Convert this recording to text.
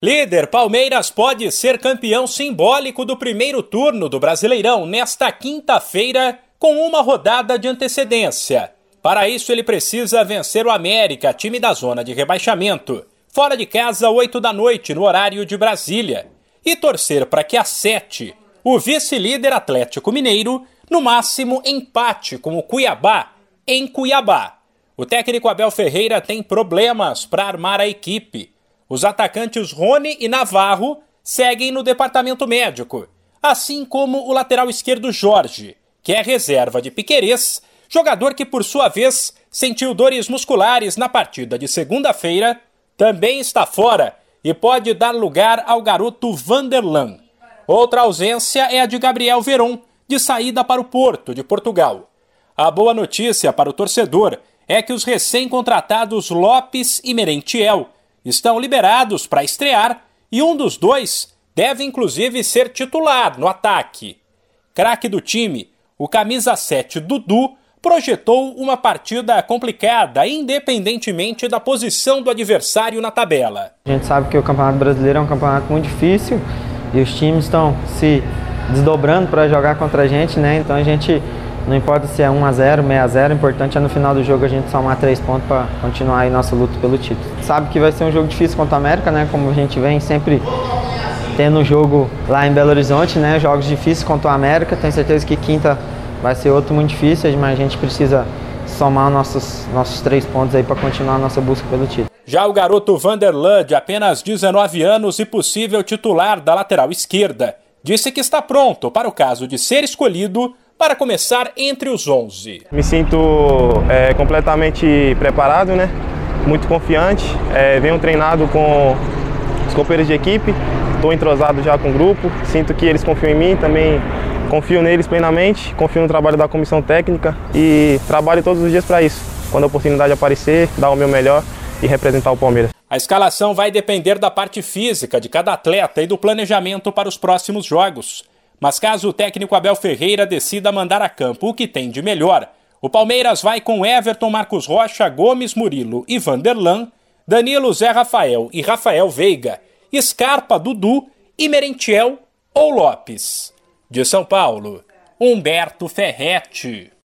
Líder, Palmeiras pode ser campeão simbólico do primeiro turno do Brasileirão nesta quinta-feira, com uma rodada de antecedência. Para isso, ele precisa vencer o América, time da zona de rebaixamento, fora de casa, 8 da noite, no horário de Brasília, e torcer para que às 7, o vice-líder Atlético Mineiro, no máximo empate com o Cuiabá, em Cuiabá. O técnico Abel Ferreira tem problemas para armar a equipe os atacantes Rony e Navarro seguem no departamento médico, assim como o lateral esquerdo Jorge, que é reserva de Piquerez, jogador que por sua vez sentiu dores musculares na partida de segunda-feira, também está fora e pode dar lugar ao garoto Vanderlan. Outra ausência é a de Gabriel Veron, de saída para o Porto, de Portugal. A boa notícia para o torcedor é que os recém-contratados Lopes e Merentiel estão liberados para estrear e um dos dois deve inclusive ser titular no ataque. Craque do time, o camisa 7 Dudu projetou uma partida complicada, independentemente da posição do adversário na tabela. A gente sabe que o Campeonato Brasileiro é um campeonato muito difícil e os times estão se desdobrando para jogar contra a gente, né? Então a gente não importa se é 1x0, 6x0, o importante é no final do jogo a gente somar 3 pontos para continuar aí nossa luta pelo título. Sabe que vai ser um jogo difícil contra a América, né? Como a gente vem sempre tendo jogo lá em Belo Horizonte, né? Jogos difíceis contra a América. Tenho certeza que quinta vai ser outro muito difícil, mas a gente precisa somar nossos, nossos três pontos aí para continuar a nossa busca pelo título. Já o garoto Vanderlan, de apenas 19 anos e possível titular da lateral esquerda, disse que está pronto para o caso de ser escolhido para começar entre os 11. Me sinto é, completamente preparado, né? muito confiante, é, venho treinado com os companheiros de equipe, estou entrosado já com o grupo, sinto que eles confiam em mim, também confio neles plenamente, confio no trabalho da comissão técnica e trabalho todos os dias para isso. Quando a oportunidade aparecer, dar o meu melhor e representar o Palmeiras. A escalação vai depender da parte física de cada atleta e do planejamento para os próximos jogos. Mas caso o técnico Abel Ferreira decida mandar a campo o que tem de melhor, o Palmeiras vai com Everton, Marcos Rocha, Gomes, Murilo e Vanderlan, Danilo, Zé Rafael e Rafael Veiga, Scarpa, Dudu e Merentiel ou Lopes. De São Paulo, Humberto Ferretti.